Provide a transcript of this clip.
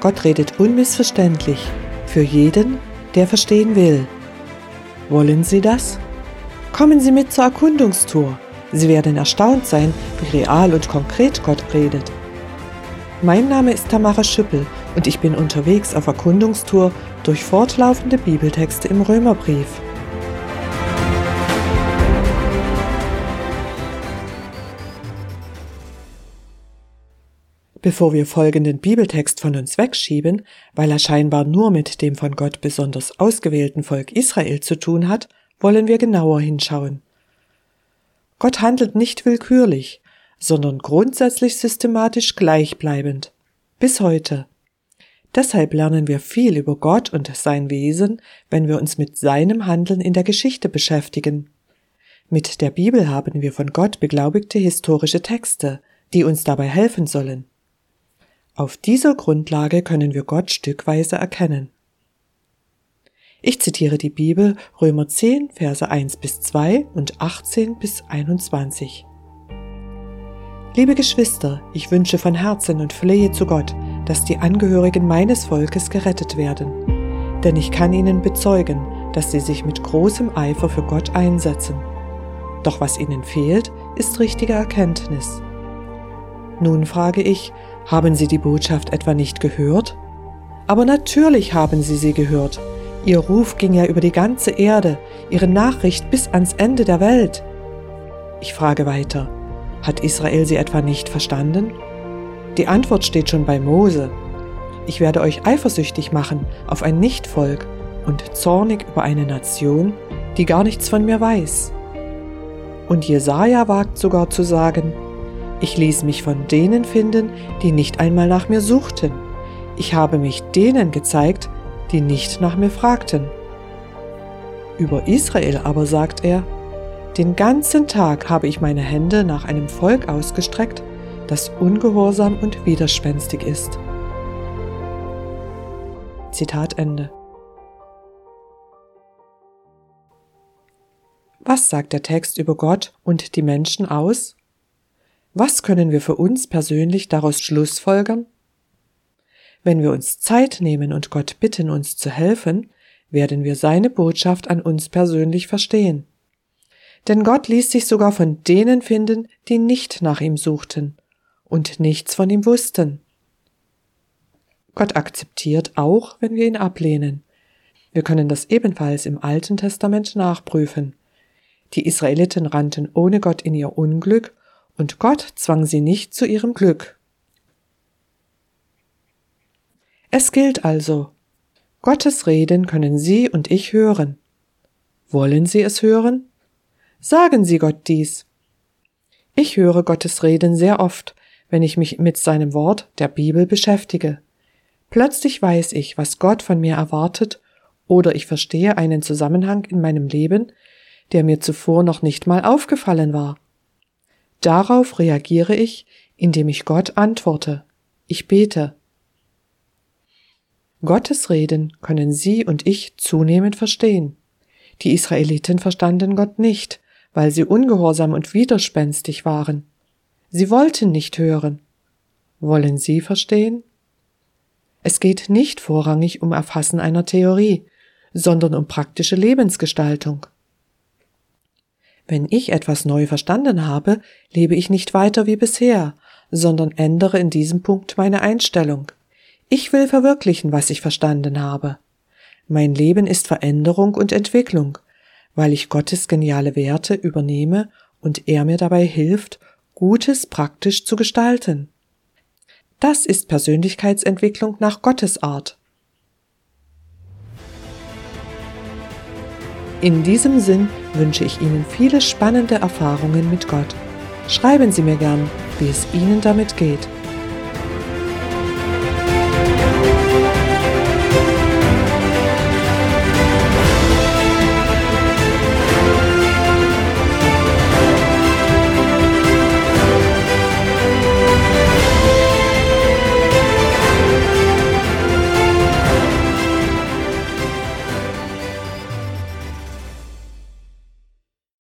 Gott redet unmissverständlich für jeden, der verstehen will. Wollen Sie das? Kommen Sie mit zur Erkundungstour. Sie werden erstaunt sein, wie real und konkret Gott redet. Mein Name ist Tamara Schüppel und ich bin unterwegs auf Erkundungstour durch fortlaufende Bibeltexte im Römerbrief. Bevor wir folgenden Bibeltext von uns wegschieben, weil er scheinbar nur mit dem von Gott besonders ausgewählten Volk Israel zu tun hat, wollen wir genauer hinschauen. Gott handelt nicht willkürlich, sondern grundsätzlich systematisch gleichbleibend. Bis heute. Deshalb lernen wir viel über Gott und sein Wesen, wenn wir uns mit seinem Handeln in der Geschichte beschäftigen. Mit der Bibel haben wir von Gott beglaubigte historische Texte, die uns dabei helfen sollen. Auf dieser Grundlage können wir Gott stückweise erkennen. Ich zitiere die Bibel Römer 10, Verse 1 bis 2 und 18 bis 21. Liebe Geschwister, ich wünsche von Herzen und flehe zu Gott, dass die Angehörigen meines Volkes gerettet werden. Denn ich kann ihnen bezeugen, dass sie sich mit großem Eifer für Gott einsetzen. Doch was ihnen fehlt, ist richtige Erkenntnis. Nun frage ich, haben Sie die Botschaft etwa nicht gehört? Aber natürlich haben Sie sie gehört. Ihr Ruf ging ja über die ganze Erde, Ihre Nachricht bis ans Ende der Welt. Ich frage weiter, hat Israel sie etwa nicht verstanden? Die Antwort steht schon bei Mose. Ich werde euch eifersüchtig machen auf ein Nichtvolk und zornig über eine Nation, die gar nichts von mir weiß. Und Jesaja wagt sogar zu sagen, ich ließ mich von denen finden, die nicht einmal nach mir suchten. Ich habe mich denen gezeigt, die nicht nach mir fragten. Über Israel aber sagt er, den ganzen Tag habe ich meine Hände nach einem Volk ausgestreckt, das ungehorsam und widerspenstig ist. Zitat Ende. Was sagt der Text über Gott und die Menschen aus? Was können wir für uns persönlich daraus schlussfolgern? Wenn wir uns Zeit nehmen und Gott bitten, uns zu helfen, werden wir seine Botschaft an uns persönlich verstehen. Denn Gott ließ sich sogar von denen finden, die nicht nach ihm suchten und nichts von ihm wussten. Gott akzeptiert auch, wenn wir ihn ablehnen. Wir können das ebenfalls im Alten Testament nachprüfen. Die Israeliten rannten ohne Gott in ihr Unglück und Gott zwang sie nicht zu ihrem Glück. Es gilt also, Gottes Reden können Sie und ich hören. Wollen Sie es hören? Sagen Sie Gott dies. Ich höre Gottes Reden sehr oft, wenn ich mich mit seinem Wort, der Bibel, beschäftige. Plötzlich weiß ich, was Gott von mir erwartet, oder ich verstehe einen Zusammenhang in meinem Leben, der mir zuvor noch nicht mal aufgefallen war. Darauf reagiere ich, indem ich Gott antworte. Ich bete. Gottes Reden können Sie und ich zunehmend verstehen. Die Israeliten verstanden Gott nicht, weil sie ungehorsam und widerspenstig waren. Sie wollten nicht hören. Wollen Sie verstehen? Es geht nicht vorrangig um Erfassen einer Theorie, sondern um praktische Lebensgestaltung. Wenn ich etwas neu verstanden habe, lebe ich nicht weiter wie bisher, sondern ändere in diesem Punkt meine Einstellung. Ich will verwirklichen, was ich verstanden habe. Mein Leben ist Veränderung und Entwicklung, weil ich Gottes geniale Werte übernehme und er mir dabei hilft, Gutes praktisch zu gestalten. Das ist Persönlichkeitsentwicklung nach Gottes Art. In diesem Sinn wünsche ich Ihnen viele spannende Erfahrungen mit Gott. Schreiben Sie mir gern, wie es Ihnen damit geht.